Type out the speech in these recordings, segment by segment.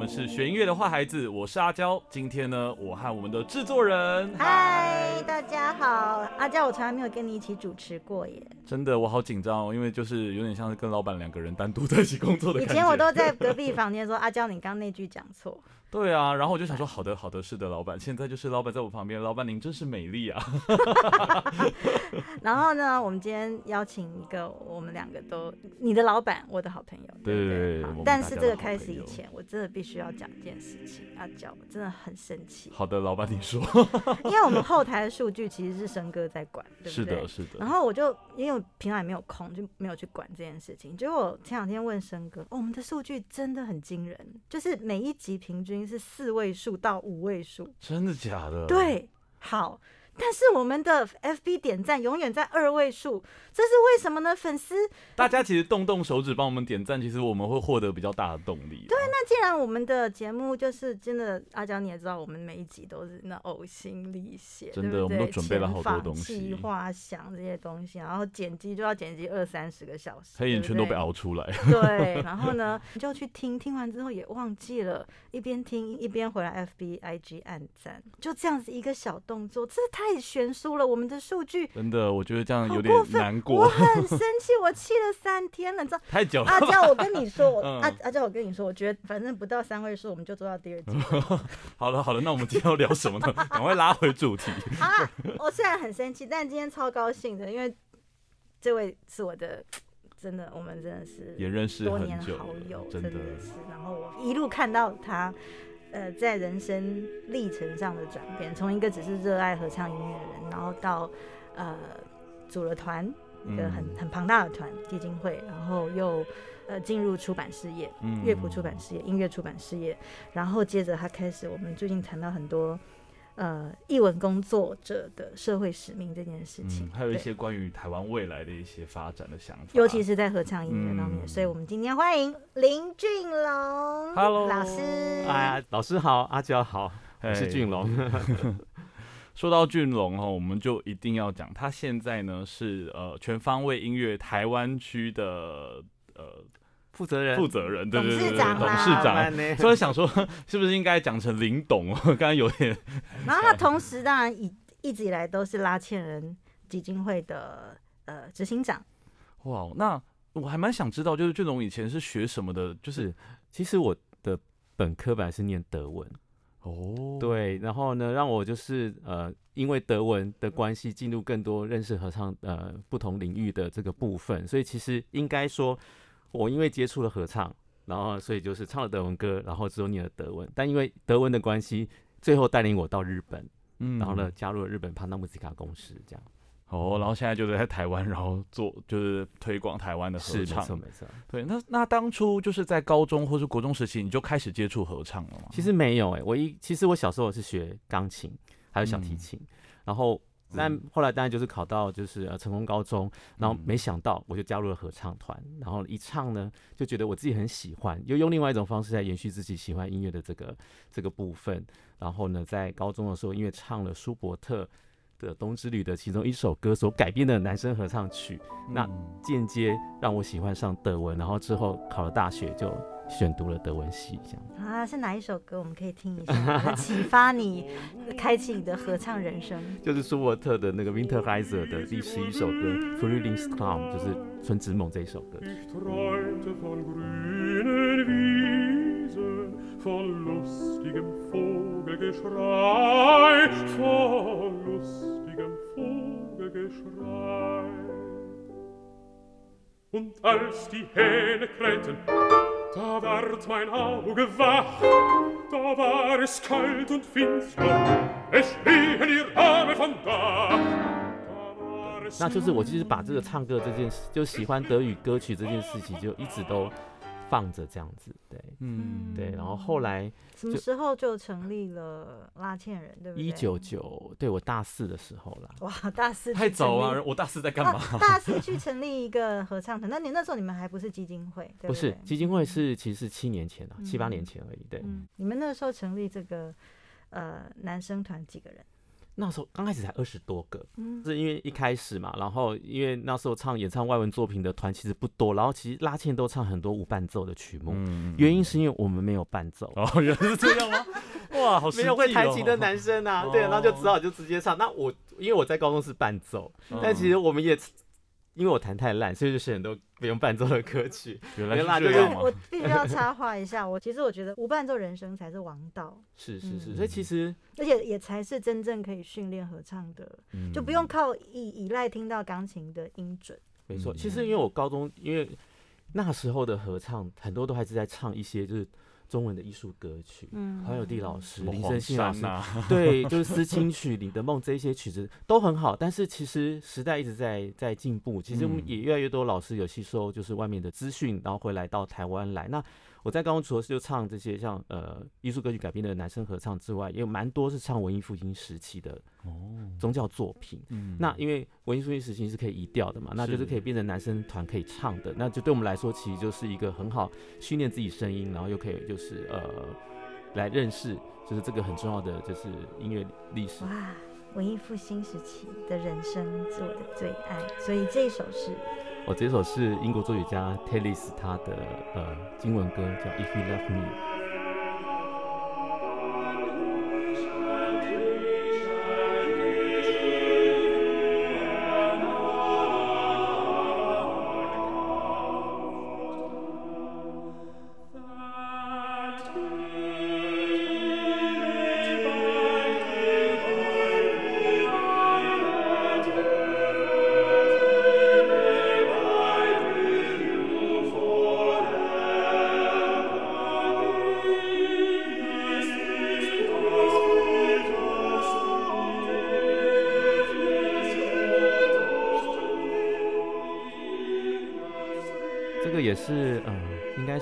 好，我们是学音乐的坏孩子，我是阿娇。今天呢，我和我们的制作人，嗨，大家好，阿娇，我从来没有跟你一起主持过耶。真的，我好紧张哦，因为就是有点像是跟老板两个人单独在一起工作的以前我都在隔壁房间说，阿娇，你刚那句讲错。对啊，然后我就想说，好的，好的，是的，老板。现在就是老板在我旁边，老板您真是美丽啊。然后呢，我们今天邀请一个我们两个都你的老板，我的好朋友。对对对。但是这个开始以前，我真的必须要讲一件事情，阿娇，我真的很生气。好的，老板你说。因为我们后台的数据其实是生哥在管，对不对？是的，是的。然后我就因为平常也没有空，就没有去管这件事情。结果前两天问生哥，哦，我们的数据真的很惊人，就是每一集平均。是四位数到五位数，真的假的？对，好。但是我们的 FB 点赞永远在二位数，这是为什么呢？粉丝大家其实动动手指帮我们点赞，其实我们会获得比较大的动力。对，那既然我们的节目就是真的，阿娇你也知道，我们每一集都是那呕心沥血，真的，我们都准备了好多东西，画想这些东西，然后剪辑就要剪辑二三十个小时，黑眼圈都被熬出来。对，然后呢，你就去听，听完之后也忘记了，一边听一边回来 FB IG 按赞，就这样子一个小动作，这太。太悬殊了，我们的数据真的，我觉得这样有点难过。我很 生气，我气了三天了，你知道？太久了。阿娇，我跟你说，我 阿阿娇，我跟你说，我觉得反正不到三位数，我们就做到第二季。好了好了，那我们今天要聊什么呢？赶快拉回主题。好了，我虽然很生气，但今天超高兴的，因为这位是我的，真的，我们真的是也认识多年好友，真的是。然后我一路看到他。呃，在人生历程上的转变，从一个只是热爱合唱音乐的人，然后到呃组了团，一个很很庞大的团基金会，然后又呃进入出版事业，乐谱出版事业、音乐出版事业，然后接着他开始，我们最近谈到很多。呃，译文工作者的社会使命这件事情，还有一些关于台湾未来的一些发展的想法，尤其是在合唱音乐方面。所以，我们今天欢迎林俊龙，Hello，老师。哎，老师好，阿娇好，我是俊龙。说到俊龙哈，我们就一定要讲，他现在呢是呃全方位音乐台湾区的呃。负责人，负责人，对对对，董事长，董事长。所以想说，是不是应该讲成林董？刚刚有点。然后他同时当然一一直以来都是拉纤人基金会的呃执行长。哇，那我还蛮想知道，就是俊龙以前是学什么的？就是其实我的本科本来是念德文哦，对，然后呢，让我就是呃，因为德文的关系，进入更多认识合唱呃不同领域的这个部分，所以其实应该说。我因为接触了合唱，然后所以就是唱了德文歌，然后之后念了德文。但因为德文的关系，最后带领我到日本，嗯，然后呢加入了日本帕纳姆斯卡公司，这样。哦，然后现在就是在台湾，然后做就是推广台湾的合唱。没错没错。对，那那当初就是在高中或是国中时期，你就开始接触合唱了吗？其实没有哎，我一其实我小时候是学钢琴，还有小提琴，然后。但后来当然就是考到就是呃成功高中，然后没想到我就加入了合唱团，然后一唱呢就觉得我自己很喜欢，又用另外一种方式在延续自己喜欢音乐的这个这个部分。然后呢，在高中的时候，因为唱了舒伯特的《冬之旅》的其中一首歌所改编的男生合唱曲，那间接让我喜欢上德文，然后之后考了大学就。选读了德文系，这样啊，是哪一首歌？我们可以听一下，启发你，开启你的合唱人生。就是舒伯特的那个 Winterreise 的第十一首歌《Frühlingstraum》，就是《春之梦》这一首歌。Da ward mein Auge wach, da war es kalt und finster, es stehen ihr Arme vom Dach. 那就是我就是把这个唱歌这件事，就喜欢德语歌曲这件事情，就一直都放着这样子，对，嗯，对，然后后来什么时候就成立了拉纤人，对不对？一九九，对我大四的时候啦。哇，大四太早了，我大四在干嘛？大四去成立一个合唱团，那你那时候你们还不是基金会，对不是基金会是其实是七年前了，七八年前而已，对。你们那时候成立这个呃男生团几个人？那时候刚开始才二十多个，嗯是因为一开始嘛，然后因为那时候唱演唱外文作品的团其实不多，然后其实拉茜都唱很多无伴奏的曲目，嗯原因是因为我们没有伴奏。哦，原来是这样吗？哇，好实没有会弹琴的男生啊，对，然后就只好就直接唱。那我因为我在高中是伴奏，但其实我们也因为我弹太烂，所以就选很多不用伴奏的歌曲。原来是是这样吗？我必须要插话一下，我其实我觉得无伴奏人生才是王道，是是是，嗯所以其实而且也才是真正可以训练合唱的，嗯就不用靠依依赖听到钢琴的音准。没错，嗯其实因为我高中因为那时候的合唱很多都还是在唱一些就是中文的艺术歌曲，嗯。黄友弟老师、林声信老师，啊，对，就是思亲曲、你的梦这些曲子都很好，但是其实时代一直在在进步，其实我们嗯。也越来越多老师有吸收就是外面的资讯，然后会来到台湾来。那我在高中除了是就唱这些像呃艺术歌曲改编的男生合唱之外，也有蛮多是唱文艺复兴时期的哦，宗教作品。嗯那因为文艺复兴时期是可以移调的嘛，那就是是可以变成男生团可以唱的，那就对我们来说其实就是一个很好训练自己声音，然后又可以就是呃来认识就是这个很重要的就是音乐历史。哇，文艺复兴时期的人生是我的最爱，所以这一首是我这首是英国作曲家 Tallis 他的呃英文歌，叫 If You Love Me。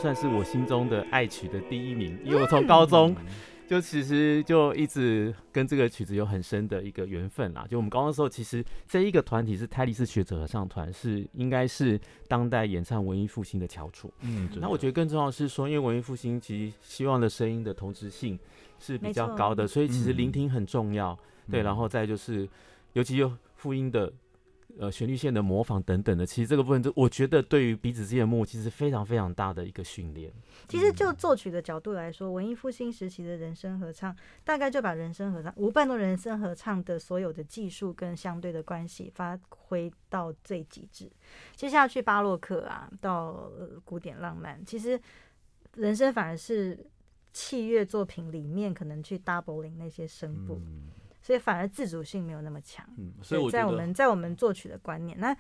算是我心中的爱曲的第一名，因为我从高中就其实就一直跟这个曲子有很深的一个缘分啦。就我们高中的时候，其实这一个团体是泰利斯学者合唱团，是应该是当代演唱文艺复兴的翘楚。嗯，那我觉得更重要的是说，因为文艺复兴其实希望的声音的同质性是比较高的，所以其实嗯聆听很重要。对，然后再就是，尤其又复音的呃旋律线的模仿等等的，其实这个部分，就我觉得对于彼此之间的默契是非常非常大的一个训练。其实就作曲的角度来说，文艺复兴时期的人声合唱，大概就把人声合唱、无伴奏人声合唱的所有的技术跟相对的关系发挥到最极致。接下去巴洛克啊，到、呃古典浪漫，其实人声反而是器乐作品里面可能去 doubling 那些声部，嗯所以反而自主性没有那么强。嗯，所以我在我们在我们作曲的观念，那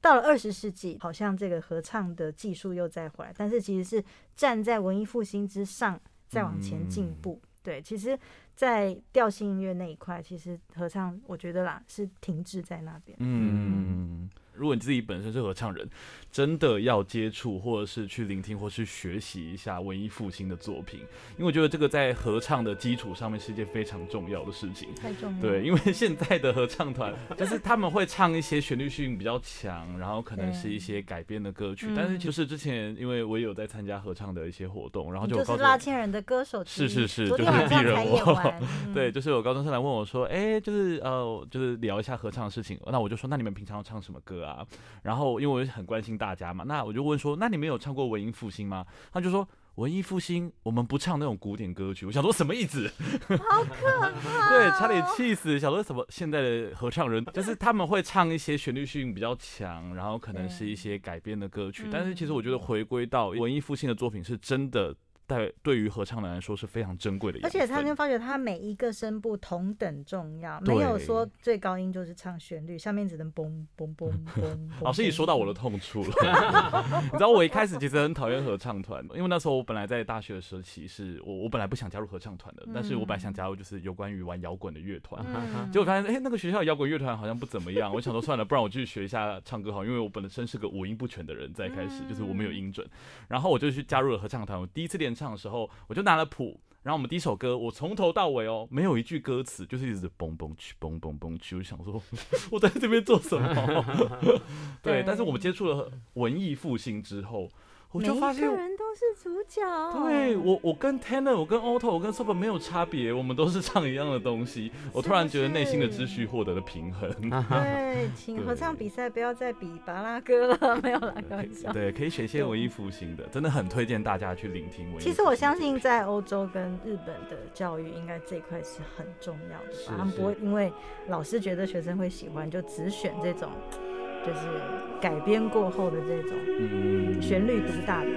到了二十世纪，好像这个合唱的技术又再回来，但是其实是站在文艺复兴之上，再往前进步。对，其实，在调性音乐那一块，其实合唱我觉得啦是停滞在那边。嗯，如果你自己本身是合唱人，真的要接触或者是去聆听或是学习一下文艺复兴的作品，因为我觉得这个在合唱的基础上面是一件非常重要的事情。太重要。对，因为现在的合唱团 就是他们会唱一些旋律性比较强，然后可能是一些改编的歌曲，嗯但是就是之前因为我也有在参加合唱的一些活动，然后就。就是拉千人的歌手，是是是就是晚上鄙人我 对，就是有高中生来问我说，哎、就是呃，就是聊一下合唱的事情。那我就说，那你们平常要唱什么歌啊？然后因为我很关心大家嘛，那我就问说，那你们有唱过文艺复兴吗？他就说。文艺复兴，我们不唱那种古典歌曲。我想说什么意思？好可怕！对，差点气死。想说什么？现在的合唱人就是他们会唱一些旋律性比较强，然后可能是一些改编的歌曲。但是其实我觉得回归到文艺复兴的作品，是真的在对于合唱人来说是非常珍贵的。而且他就发觉他每一个声部同等重要，没有说最高音就是唱旋律，下面只能嘣嘣嘣嘣。老师，你说到我的痛处了。你知道我一开始其实很讨厌合唱团，因为那时候我本来在大学的时期是我我本来不想加入合唱团的，但是我本来想加入就是有关于玩摇滚的乐团。嗯结果发现，哎、那个学校摇滚乐团好像不怎么样。我想说，算了，不然我去学一下唱歌好，因为我本身是个五音不全的人，在一开始就是我没有音准。然后我就去加入了合唱团。我第一次练唱的时候，我就拿了谱，然后我们第一首歌，我从头到尾哦，没有一句歌词，就是一直蹦蹦去，蹦蹦蹦去。我想说，我在这边做什么？对，但是我们接触了文艺复兴之后，我就发现是主角。对我，我跟 Tanner，我跟 Otto，我跟 Super 没有差别，我们都是唱一样的东西。我突然觉得内心的秩序获得了平衡。对，请合唱比赛不要再比巴拉歌了，没有啦，开玩笑。对，可以选一些文艺复兴的，真的很推荐大家去聆听。其实我相信，在欧洲跟日本的教育，应该这一块是很重要的吧？他们不会因为老师觉得学生会喜欢，就只选这种。就是改编过后的这种旋律独大的。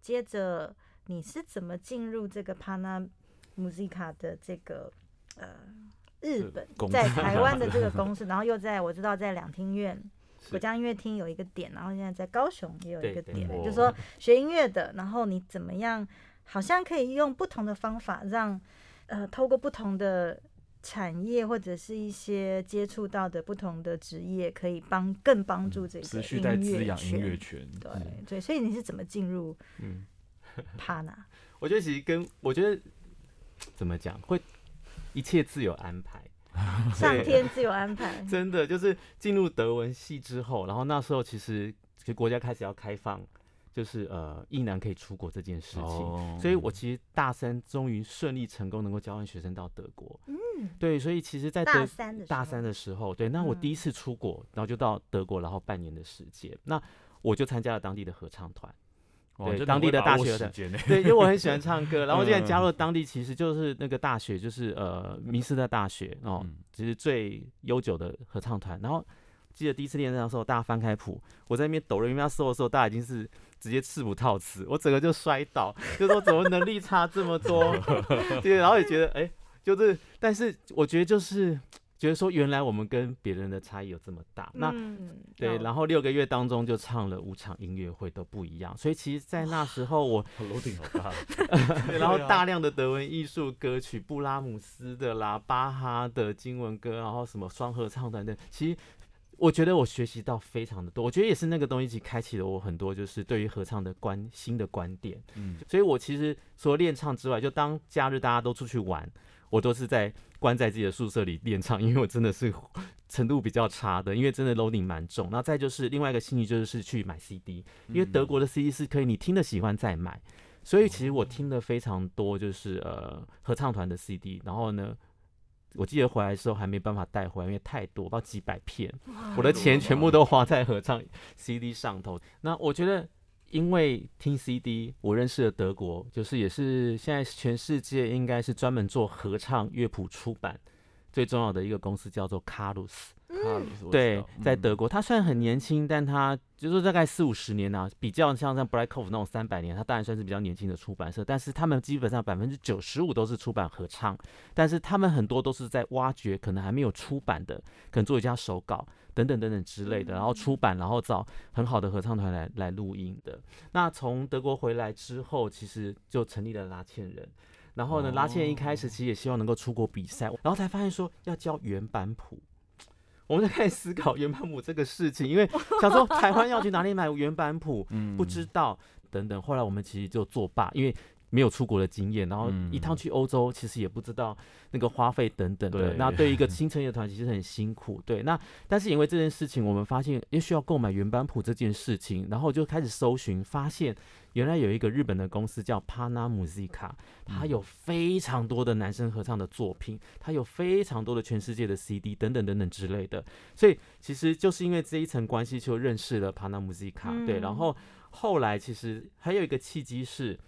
接着。你是怎么进入这个 Pana Musica 的这个呃日本在台湾的这个公司，然后又在我知道在两厅院国家音乐厅有一个点，然后现在在高雄也有一个点，就是说学音乐的，然后你怎么样，好像可以用不同的方法让呃透过不同的产业或者是一些接触到的不同的职业，可以帮更帮助这个持续在滋养音乐圈，对对，所以你是怎么进入？嗯。怕呢？我觉得其实跟我觉得 怎么讲，会一切自有安排，上天自有安排。真的就是进入德文系之后，然后那时候其实其实国家开始要开放，就是呃，一男可以出国这件事情，所以我其实大三终于顺利成功能够交换学生到德国。嗯，对，所以其实，在大三的大三的时候，对，那我第一次出国，然后就到德国，然后半年的时间，那我就参加了当地的合唱团。对当地的大学的，对，因为我很喜欢唱歌，然后现在加入当地，其实就是那个大学，就是呃，明斯的大学哦，其实最悠久的合唱团。然后记得第一次练唱的时候，大家翻开谱，我在那边抖了，因为要搜的时候，大家已经是直接刺谱套词，我整个就摔倒，就说怎么能力差这么多？对，然后也觉得哎，就是，但是我觉得就是。觉得说原来我们跟别人的差异有这么大，那对，然后六个月当中就唱了五场音乐会都不一样，所以其实，在那时候我楼顶好大，然后大量的德文艺术歌曲，布拉姆斯的啦、巴哈的经文歌，然后什么双合唱等等，其实我觉得我学习到非常的多，我觉得也是那个东西，一起开启了我很多就是对于合唱的观新的观点，嗯，所以我其实除了练唱之外，就当假日大家都出去玩。我都是在关在自己的宿舍里练唱，因为我真的是程度比较差的，因为真的 loading 蛮重。那再就是另外一个兴趣就是去买 CD，因为德国的 CD 是可以你听了喜欢再买，所以其实我听了非常多就是呃合唱团的 CD，然后呢，我记得回来的时候还没办法带回来，因为太多，不知道几百片，我的钱全部都花在合唱 CD 上头。那我觉得。因为听 CD，我认识了德国，就是也是现在全世界应该是专门做合唱乐谱出版最重要的一个公司，叫做卡鲁斯。对，在德国，他虽然很年轻，但他就是大概四五十年呐，比较像像 b r a c k o f 那种三百年，他当然算是比较年轻的出版社。但是他们基本上百分之九十五都是出版合唱，但是他们很多都是在挖掘可能还没有出版的，可能做一家手稿等等等等之类的，然后出版，然后找很好的合唱团来来录音的。那从德国回来之后，其实就成立了拉茜人，然后呢，拉茜一开始其实也希望能够出国比赛，然后才发现说要教原版谱。我们在开始思考原版谱这个事情，因为想说台湾要去哪里买原版谱，不知道等等。后来我们其实就作罢，因为没有出国的经验，然后一趟去欧洲，其实也不知道那个花费等等的。那对一个新成立的团，其实很辛苦。对，那但是因为这件事情，我们发现也需要购买原版谱这件事情，然后就开始搜寻，发现。原来有一个日本的公司叫 Pana Musica，它有非常多的男生合唱的作品，它有非常多的全世界的 CD 等等等等之类的，所以其实就是因为这一层关系就认识了 Pana Musica。对，然后后来其实还有一个契机是，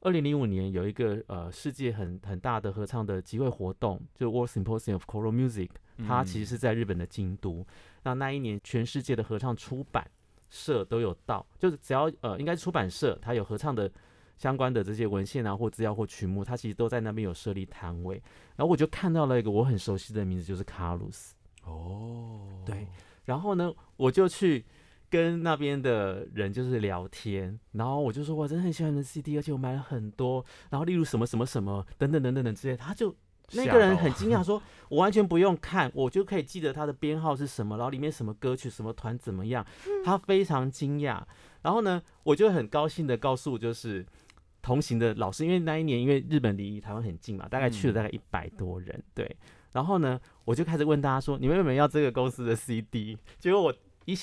二零零五年有一个呃世界很很大的合唱的集会活动，就 World Symposium of Choral Music，它其实是在日本的京都。那那一年全世界的合唱出版。社都有到，就是只要呃，应该是出版社，它有合唱的相关的这些文献啊，或资料或曲目，它其实都在那边有设立摊位。然后我就看到了一个我很熟悉的名字，就是卡鲁斯。哦，对。然后呢，我就去跟那边的人就是聊天，然后我就说我真的很喜欢你的 CD，而且我买了很多。然后例如什么什么什么等等等等等之类，他就那个人很惊讶，说：“我完全不用看，我就可以记得他的编号是什么，然后里面什么歌曲、什么团怎么样。”他非常惊讶。然后呢，我就很高兴的告诉就是同行的老师，因为那一年因为日本离台湾很近嘛，大概去了大概一百多人，对。然后呢，我就开始问大家说：“你们有没有要这个公司的 CD？” 结果我一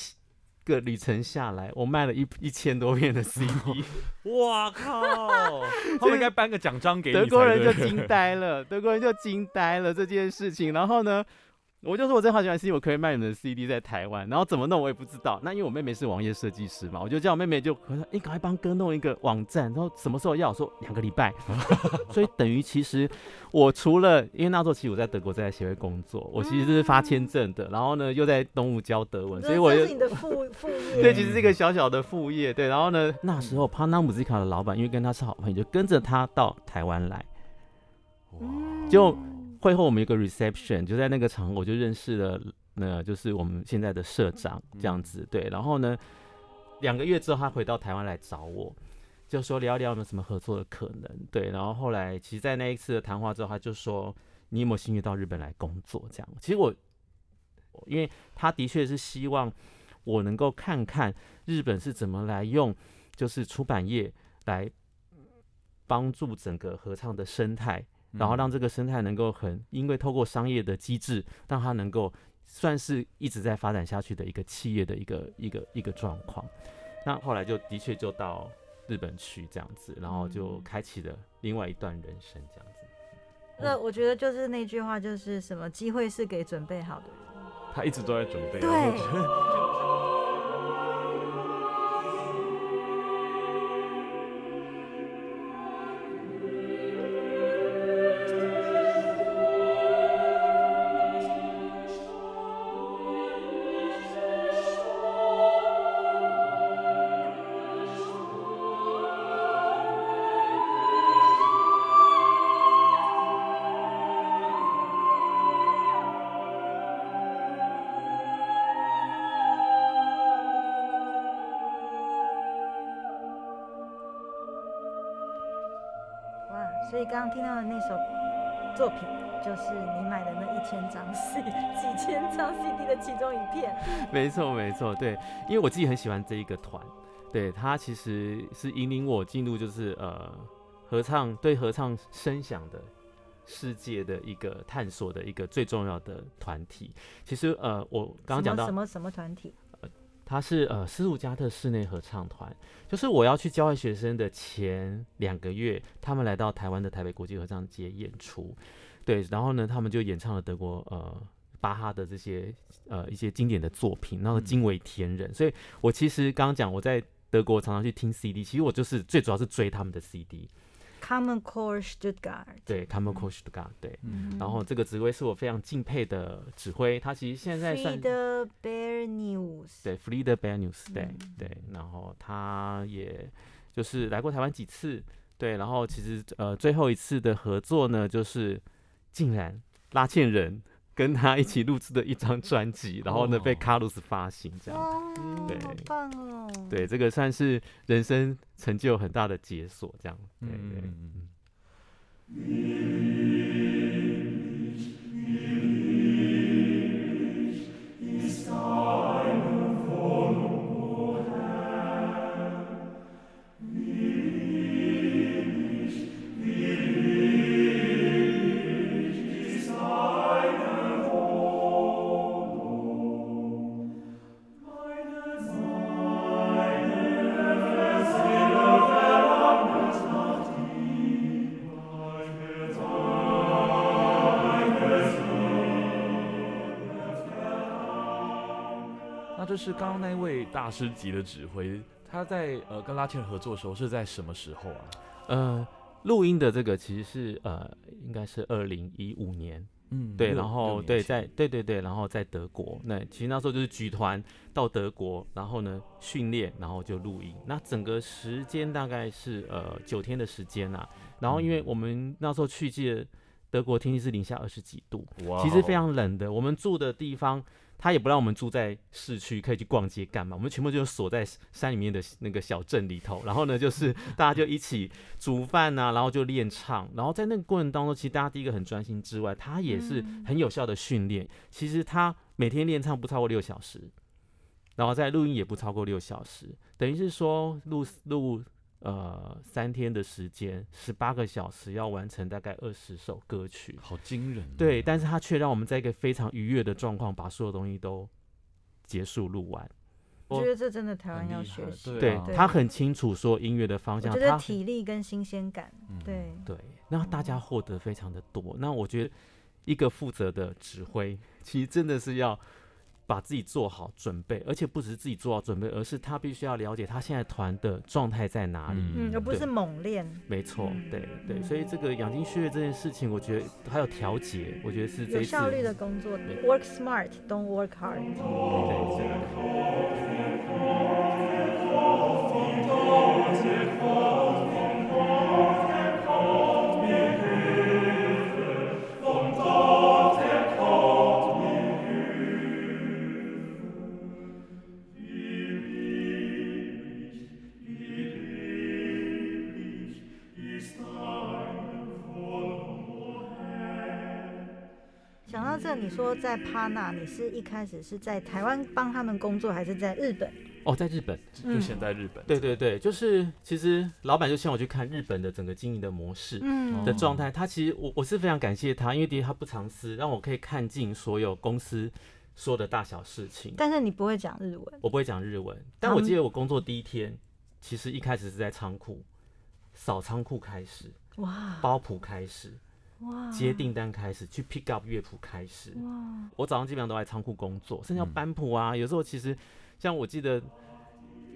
个旅程下来，我卖了一一千多片的 CD。哇靠！他们应该颁个奖章给你德国人就惊呆了，德国人就惊呆了这件事情。然后呢，我就说我真的好喜欢 CD，我可以卖你们的 CD 在台湾。然后怎么弄我也不知道。那因为我妹妹是网页设计师嘛，我就叫我妹妹就我说，你赶快帮哥弄一个网站。然后什么时候要？我说两个礼拜。所以等于其实我除了因为那时候其实我在德国在协会工作，我其实是发签证的，然后呢又在东吴教德文，所以我就你的副副业。对，其实是一个小小的副业。对，然后呢，那时候 Pana Musica 的老板，因为跟他是好朋友，就跟着他到台湾来。哇就会后我们有个 reception，就在那个场合我就认识了，那就是我们现在的社长这样子。对，然后呢，两个月之后他回到台湾来找我，就说聊一聊有没有什么合作的可能。对，然后后来其实，在那一次的谈话之后，他就说你有没有兴趣到日本来工作？这样，其实我因为他的确是希望我能够看看日本是怎么来用，就是出版业来帮助整个合唱的生态。然后让这个生态能够很，因为透过商业的机制，让它能够算是一直在发展下去的一个企业的一个一个一个状况。那后来就的确就到日本去这样子，然后就开启了另外一段人生这样子。那我觉得就是那句话，就是什么机会是给准备好的人。他一直都在准备。对 所以刚刚听到的那首作品，就是你买的那一千张 C 几千张 CD 的其中一片。没错，没错，对，因为我自己很喜欢这一个团，对他其实是引领我进入就是呃合唱对合唱声响的世界的一个探索的一个最重要的团体。其实呃，我刚刚讲到什么什么团体？他是呃斯图加特室内合唱团，就是我要去教会学生的前两个月，他们来到台湾的台北国际合唱节演出，对，然后呢，他们就演唱了德国呃巴哈的这些呃一些经典的作品，然后惊为天人，所以我其实刚刚讲我在德国常常去听 CD，其实我就是最主要是追他们的 CD，Common Core Stuttgart。对 c a m e r c o s t g a r 对，嗯。然后这个指挥是我非常敬佩的指挥，他其实现在算 Friede Bernius。对 f r i e d e b a n u s 对、嗯。对，然后他也就是来过台湾几次，对，然后其实呃最后一次的合作呢，就是竟然拉线人跟他一起录制的一张专辑，然后呢被哦。卡鲁斯发行这样，哦，对。好棒哦！对，这个算是人生成就很大的解锁这样，对对。嗯就是刚刚那位大师级的指挥，他在呃跟拉切尔合作的时候是在什么时候啊？呃，录音的这个其实是呃，应该是二零一五年，嗯对，然后对，在对对对，然后在德国，那其实那时候就是举团到德国，然后呢训练，然后就录音。那整个时间大概是呃九天的时间啊。然后因为我们那时候去，记得德国天气是零下二十几度，哇其实非常冷的。我们住的地方他也不让我们住在市区，可以去逛街干嘛？我们全部就锁在山里面的那个小镇里头。然后呢，就是大家就一起煮饭呐，然后就练唱。然后在那个过程当中，其实大家第一个很专心之外，他也是很有效的训练。其实他每天练唱不超过六小时，然后在录音也不超过六小时，等于是说录录。呃，三天的时间，十八个小时要完成大概二十首歌曲，好惊人。对，但是他却让我们在一个非常愉悦的状况，把所有东西都结束录完。我觉得这真的台湾要学习。对他很清楚说音乐的方向，觉得体力跟新鲜感。对对，那大家获得非常的多。那我觉得一个负责的指挥，其实真的是要。把自己做好准备，而且不只是自己做好准备，而是他必须要了解他现在团的状态在哪里，嗯，而不是猛练。没错，对对，所以这个养精蓄锐这件事情，我觉得还有调节，我觉得是有效率的工作，work smart, don't work hard。这你说在帕纳，你是一开始是在台湾帮他们工作，还是在日本？哦，在日本，就先在日本。对对对，就是其实老板就请我去看日本的整个经营的模式的状态。他其实我我是非常感谢他，因为第一他不藏私，让我可以看尽所有公司说的大小事情。但是你不会讲日文？我不会讲日文，但我记得我工作第一天，其实一开始是在仓库扫仓库开始，哇，包谱开始。接订单开始，去 pick up 乐谱开始。哇！我早上基本上都在仓库工作，甚至要搬谱啊。有时候其实，像我记得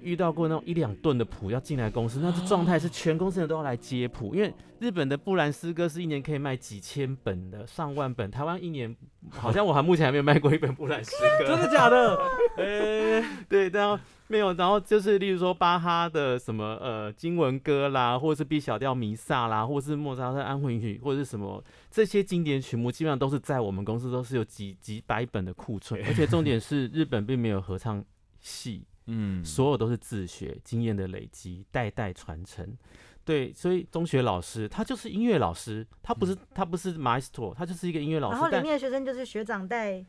遇到过那种一两吨的谱要进来公司，那这状态是全公司人都要来接谱，因为日本的布兰诗歌是一年可以卖几千本的，上万本。台湾一年好像我还目前还没有卖过一本布兰诗歌，真的假的？呃，对，然后。没有，然后就是例如说巴哈的什么呃经文歌啦，或者是 B 小调弥撒啦，或者是莫扎特安魂曲，或者是什么这些经典曲目，基本上都是在我们公司都是有几几百本的库存，而且重点是日本并没有合唱系，嗯，所有都是自学经验的累积，代代传承。对，所以中学老师他就是音乐老师，他不是他不是 maestro，他就是一个音乐老师。然后里面的学生就是学长带。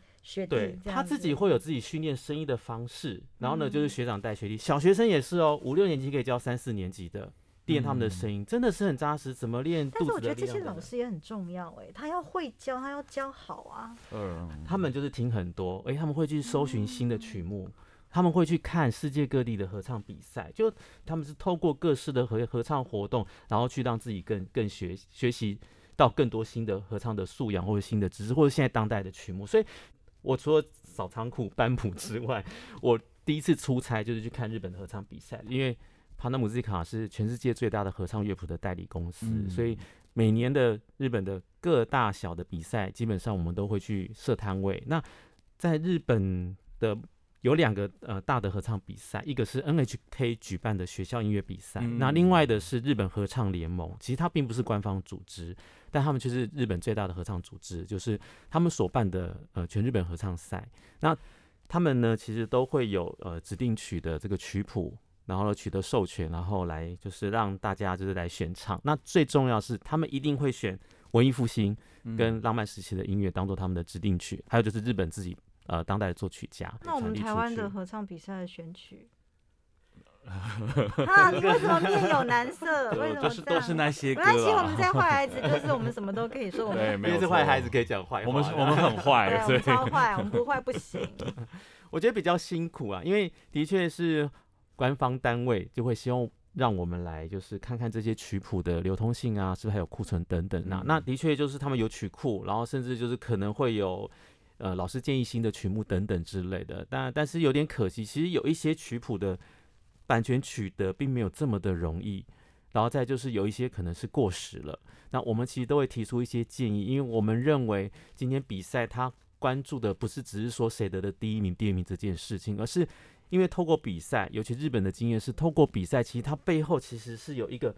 对他自己会有自己训练声音的方式，然后呢，就是学长带学弟，小学生也是哦，五六年级可以教三四年级的练他们的声音，真的是很扎实。怎么练？但是我觉得这些老师也很重要哎，他要会教，他要教好啊。嗯，他们就是听很多，哎，他们会去搜寻新的曲目，他们会去看世界各地的合唱比赛，就他们是透过各式的合合唱活动，然后去让自己更更学学习到更多新的合唱的素养或者新的知识，或者现在当代的曲目，所以。我除了扫仓库班谱之外，我第一次出差就是去看日本的合唱比赛。因为帕纳姆兹卡是全世界最大的合唱乐谱的代理公司，所以每年的日本的各大小的比赛，基本上我们都会去设摊位。那在日本的有两个呃大的合唱比赛，一个是 NHK 举办的学校音乐比赛，那另外的是日本合唱联盟。其实它并不是官方组织。但他们却是日本最大的合唱组织，就是他们所办的呃全日本合唱赛。那他们呢，其实都会有呃指定曲的这个曲谱，然后呢取得授权，然后来就是让大家就是来选唱。那最重要是，他们一定会选文艺复兴跟浪漫时期的音乐当做他们的指定曲，还有就是日本自己呃当代的作曲家。那我们台湾的合唱比赛的选曲？啊！你为什么面有难色？为什么都是那些歌？没关系，我们在坏孩子，就是我们什么都可以说。我们没有是坏孩子可以讲坏。我们我们很坏，对，超坏，我们不坏不行。我觉得比较辛苦啊，因为的确是官方单位就会希望让我们来，就是看看这些曲谱的流通性啊，是不是还有库存等等。那那的确就是他们有曲库，然后甚至就是可能会有呃老师建议新的曲目等等之类的。但但是有点可惜，其实有一些曲谱的。版权取得并没有这么的容易，然后再就是有一些可能是过时了，那我们其实都会提出一些建议，因为我们认为今天比赛它关注的不是只是说谁得的第一名、第二名这件事情，而是因为透过比赛，尤其日本的经验是透过比赛，其实它背后其实是有一个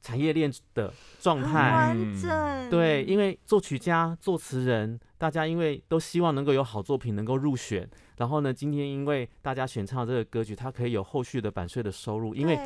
产业链的状很态。完整，对，因为作曲家、作词人，大家因为都希望能够有好作品能够入选，然后呢，今天因为大家选唱这个歌曲，它可以有后续的版税的收入，因为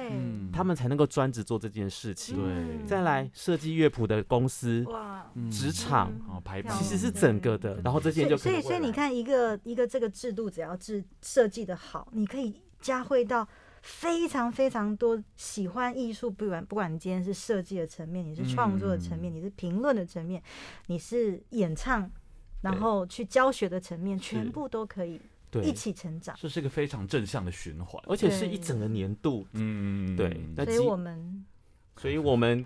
他们才能够专职做这件事情。对。再来，设计乐谱的公司、哇，嗯职场，哦排版其实是整个的，然后这些就可以所以你，看一个一个这个制度，只要制设计的好，你可以加惠到非常非常多喜欢艺术，不管不管你今天是设计的层面，你是创作的层面，你是评论的层面，你是演唱，然后去教学的层面，全部都可以一，起成长。这是个非常正向的循环。而且是一整个年度，嗯，对 所以我们所以我们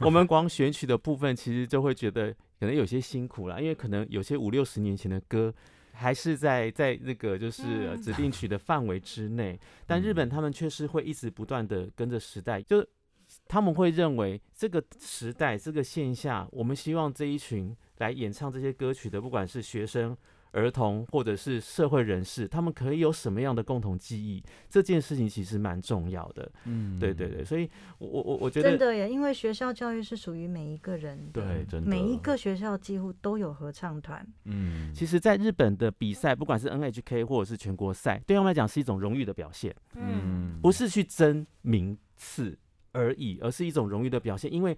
我们光选曲的部分，其实就会觉得可能有些辛苦啦，因为可能有些五六十年前的歌。还是在在那个就是指定曲的范围之内，但日本他们却是会一直不断的跟着时代，就他们会认为这个时代这个线下，我们希望这一群来演唱这些歌曲的，不管是学生、儿童或者是社会人士，他们可以有什么样的共同记忆，这件事情其实蛮重要的。嗯对对对，所以我我我我觉得真的耶，因为学校教育是属于每一个人的，对，真的每一个学校几乎都有合唱团。嗯，其实，在日本的比赛，不管是 NHK 或者是全国赛，对他们来讲是一种荣誉的表现，嗯不是去争名次而已，而是一种荣誉的表现。因为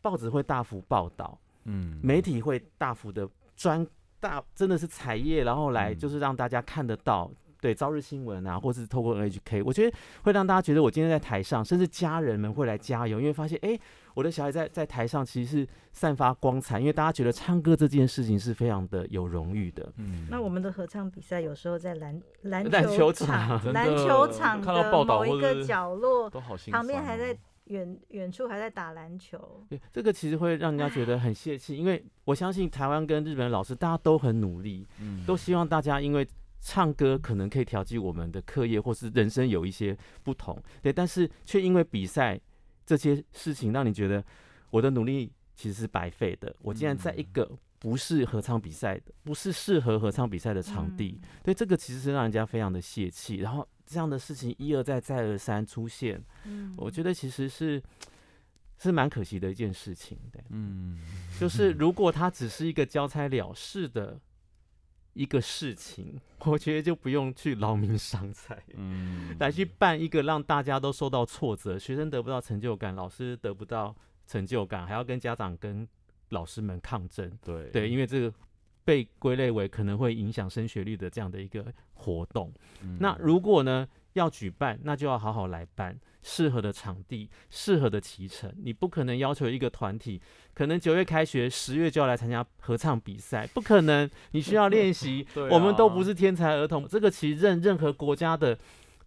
报纸会大幅报道，嗯媒体会大幅的专大，真的是彩页，然后来嗯就是让大家看得到。对，朝日新闻啊，或是透过 NHK，我觉得会让大家觉得我今天在台上，甚至家人们会来加油，因为发现，哎、我的小孩在在台上其实是散发光彩，因为大家觉得唱歌这件事情是非常的有荣誉的。嗯那我们的合唱比赛有时候在篮篮篮球场篮球场看到报的某一个角落，都好心旁边还在远远处还在打篮球。对，这个其实会让人家觉得很泄气，因为我相信台湾跟日本的老师大家都很努力，嗯都希望大家因为唱歌可能可以调剂我们的课业或是人生有一些不同，对，但是却因为比赛这些事情让你觉得我的努力其实是白费的。我竟然在一个不是合唱比赛的、不是适合合唱比赛的场地，对，这个其实是让人家非常的泄气。然后这样的事情一而再再而三出现，嗯，我觉得其实是是蛮可惜的一件事情，对。嗯就是 如果它只是一个交差了事的一个事情，我觉得就不用去劳民伤财，嗯来去办一个让大家都受到挫折，学生得不到成就感，老师得不到成就感，还要跟家长跟老师们抗争。对对，因为这个被归类为可能会影响升学率的这样的一个活动。嗯那如果呢要举办，那就要好好来办，适合的场地，适合的期程。你不可能要求一个团体，可能九月开学，十月就要来参加合唱比赛，不可能。你需要练习，对我们都啊不是天才儿童。这个其实任任何国家的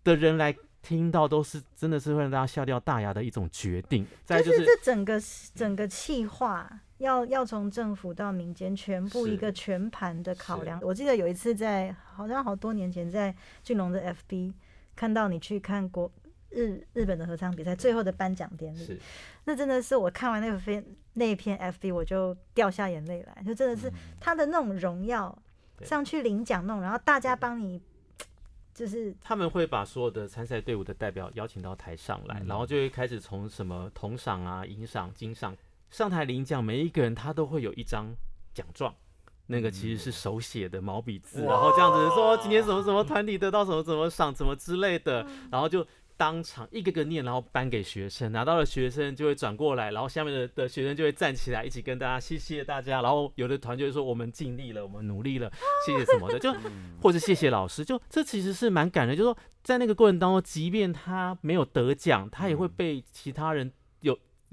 的人来听到，都是真的是会让大家笑掉大牙的一种决定。再来就就是是这整个整个企划要要从政府到民间全部一个全盘的考量。我记得有一次在好像好多年前在俊龙的 FB 看到你去看国日日本的合唱比赛最后的颁奖典礼，那真的是我看完那个篇那一篇 FB 我就掉下眼泪来，就真的是他的那种荣耀对上去领奖那种，然后大家帮你就是他们会把所有的参赛队伍的代表邀请到台上来，嗯。然后就会开始从什么铜赏啊、银赏、金赏上台领奖，每一个人他都会有一张奖状。那个其实是手写的毛笔字，然后这样子说今天什么什么团体得到什么什么赏，什么之类的，然后就当场一个个念，然后颁给学生，拿到了学生就会转过来，然后下面的的学生就会站起来一起跟大家谢谢大家，然后有的团就会说我们尽力了，我们努力了，谢谢什么的，就或者谢谢老师，就这其实是蛮感人，就是说在那个过程当中，即便他没有得奖，他也会被其他人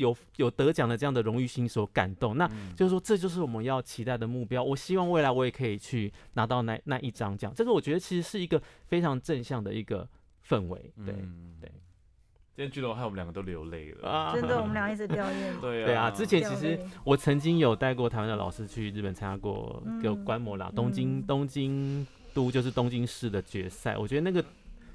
有有有得奖的这样的荣誉心所感动。那就是说，这就是我们要期待的目标。我希望未来我也可以去拿到那那一张奖，这个我觉得其实是一个非常正向的一个氛围。对、嗯对。今天剧龙害我们两个都流泪了。啊，真的我们俩一直掉眼泪。对啊，对啊，之前其实我曾经有带过台湾的老师去日本参加过嗯有观摩啦，东京嗯东京都就是东京市的决赛，我觉得那个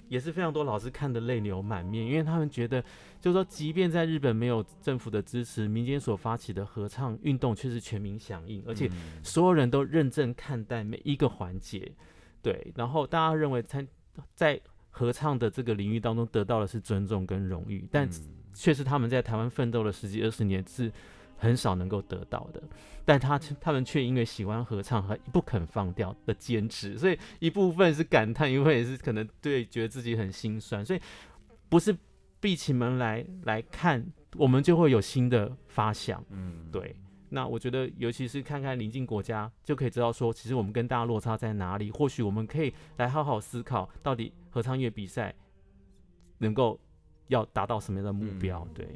也是非常多老师看的泪流满面，因为他们觉得就是说，即便在日本没有政府的支持，民间所发起的合唱运动却是全民响应，而且嗯所有人都认真看待每一个环节，对，然后大家认为参在合唱的这个领域当中得到的是尊重跟荣誉，但嗯却是他们在台湾奋斗了十几二十年是很少能够得到的。但他他们却因为喜欢合唱和不肯放掉的坚持，所以一部分是感叹，一部分也是可能对觉得自己很心酸。所以不是闭起门来来看，我们就会有新的发想。嗯，对，那我觉得尤其是看看邻近国家，就可以知道说，其实我们跟大家落差在哪里。或许我们可以来好好思考，到底合唱乐比赛能够要达到什么样的目标？对。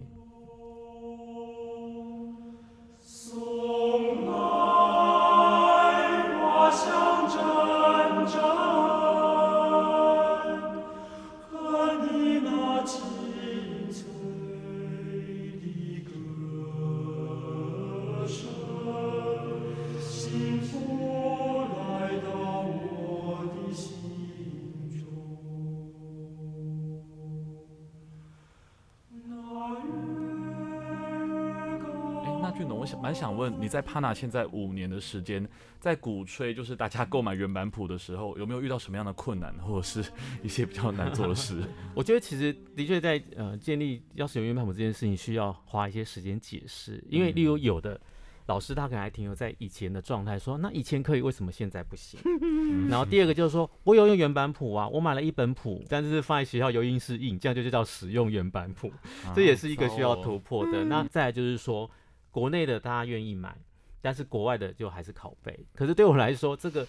想问你在帕纳现在五年的时间，在鼓吹就是大家购买原版谱的时候，有没有遇到什么样的困难，或者是一些比较难做的事？我觉得其实的确在呃建立要使用原版谱这件事情，需要花一些时间解释，因为例如有的老师他可能还停留在以前的状态，说那以前可以，为什么现在不行？然后第二个就是说我有用原版谱啊，我买了一本谱，但是放在学校油印是印，这样就就叫使用原版谱，这也是一个需要突破的。那再来就是说。国内的大家愿意买，但是国外的就还是拷贝。可是对我来说，这个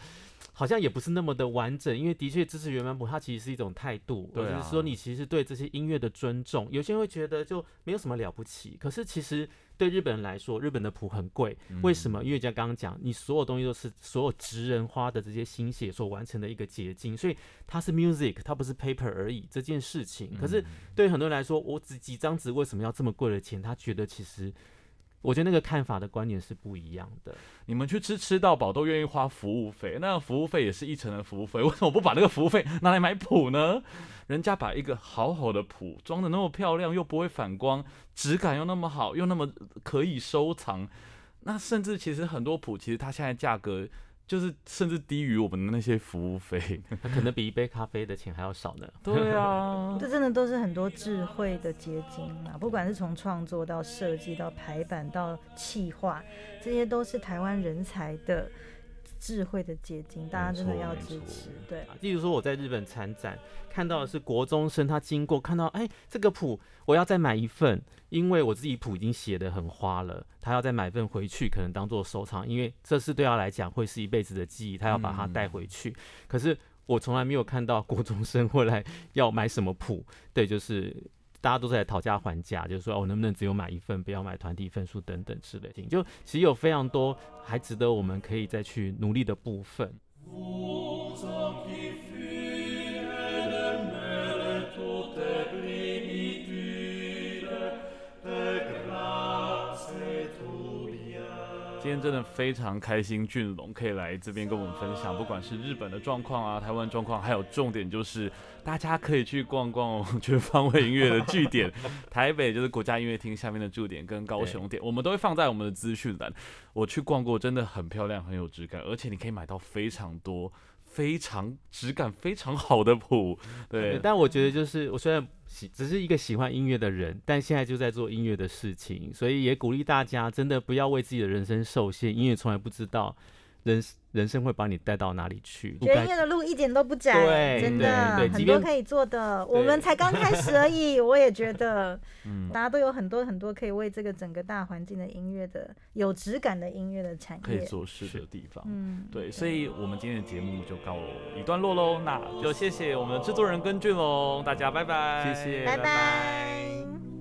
好像也不是那么的完整，因为的确支持原版谱，它其实是一种态度，或者是说你其实对这些音乐的尊重。有些人会觉得就没有什么了不起，可是其实对日本人来说，日本的谱很贵。为什么？因为像刚刚讲，你所有东西都是所有职人花的这些心血所完成的一个结晶，所以它是 music，它不是 paper 而已这件事情。可是对很多人来说，我只几张纸为什么要这么贵的钱？他觉得其实。我觉得那个看法的观点是不一样的。你们去吃吃到饱都愿意花服务费，那服务费也是一层的服务费，为什么不把那个服务费拿来买谱呢？人家把一个好好的谱装的那么漂亮，又不会反光，质感又那么好，又那么可以收藏，那甚至其实很多谱其实它现在价格。就是甚至低于我们的那些服务费，可能比一杯咖啡的钱还要少呢。对啊，这真的都是很多智慧的结晶啊！不管是从创作到设计到排版到企划，这些都是台湾人才的。智慧的结晶，大家真的要支持。对，例如说我在日本参展，看到的是国中生，他经过看到，哎，这个谱我要再买一份，因为我自己谱已经写的很花了，他要再买份回去，可能当做收藏，因为这是对他来讲会是一辈子的记忆，他要把它带回去。可是我从来没有看到国中生会来要买什么谱，对，就是。大家都在讨价还价，就是说，我能不能只有买一份，不要买团体分数等等之类的。就其实有非常多还值得我们可以再去努力的部分。今天真的非常开心，俊龙可以来这边跟我们分享，不管是日本的状况啊、台湾状况，还有重点就是大家可以去逛逛全方位音乐的据点，台北就是国家音乐厅下面的驻点跟高雄点，我们都会放在我们的资讯栏。我去逛过，真的很漂亮，很有质感，而且你可以买到非常多。非常质感非常好的谱，对。但我觉得就是我虽然喜只是一个喜欢音乐的人，但现在就在做音乐的事情，所以也鼓励大家真的不要为自己的人生受限，音乐从来不知道人。人生会把你带到哪里去？音乐的路一点都不窄，真的很多可以做的。我们才刚开始而已，我也觉得，嗯，大家都有很多很多可以为这个整个大环境的音乐的有质感的音乐的产业可以做事的地方。嗯，对，所以我们今天的节目就告一段落喽。那就谢谢我们的制作人根俊龙，大家拜拜，谢谢，拜拜。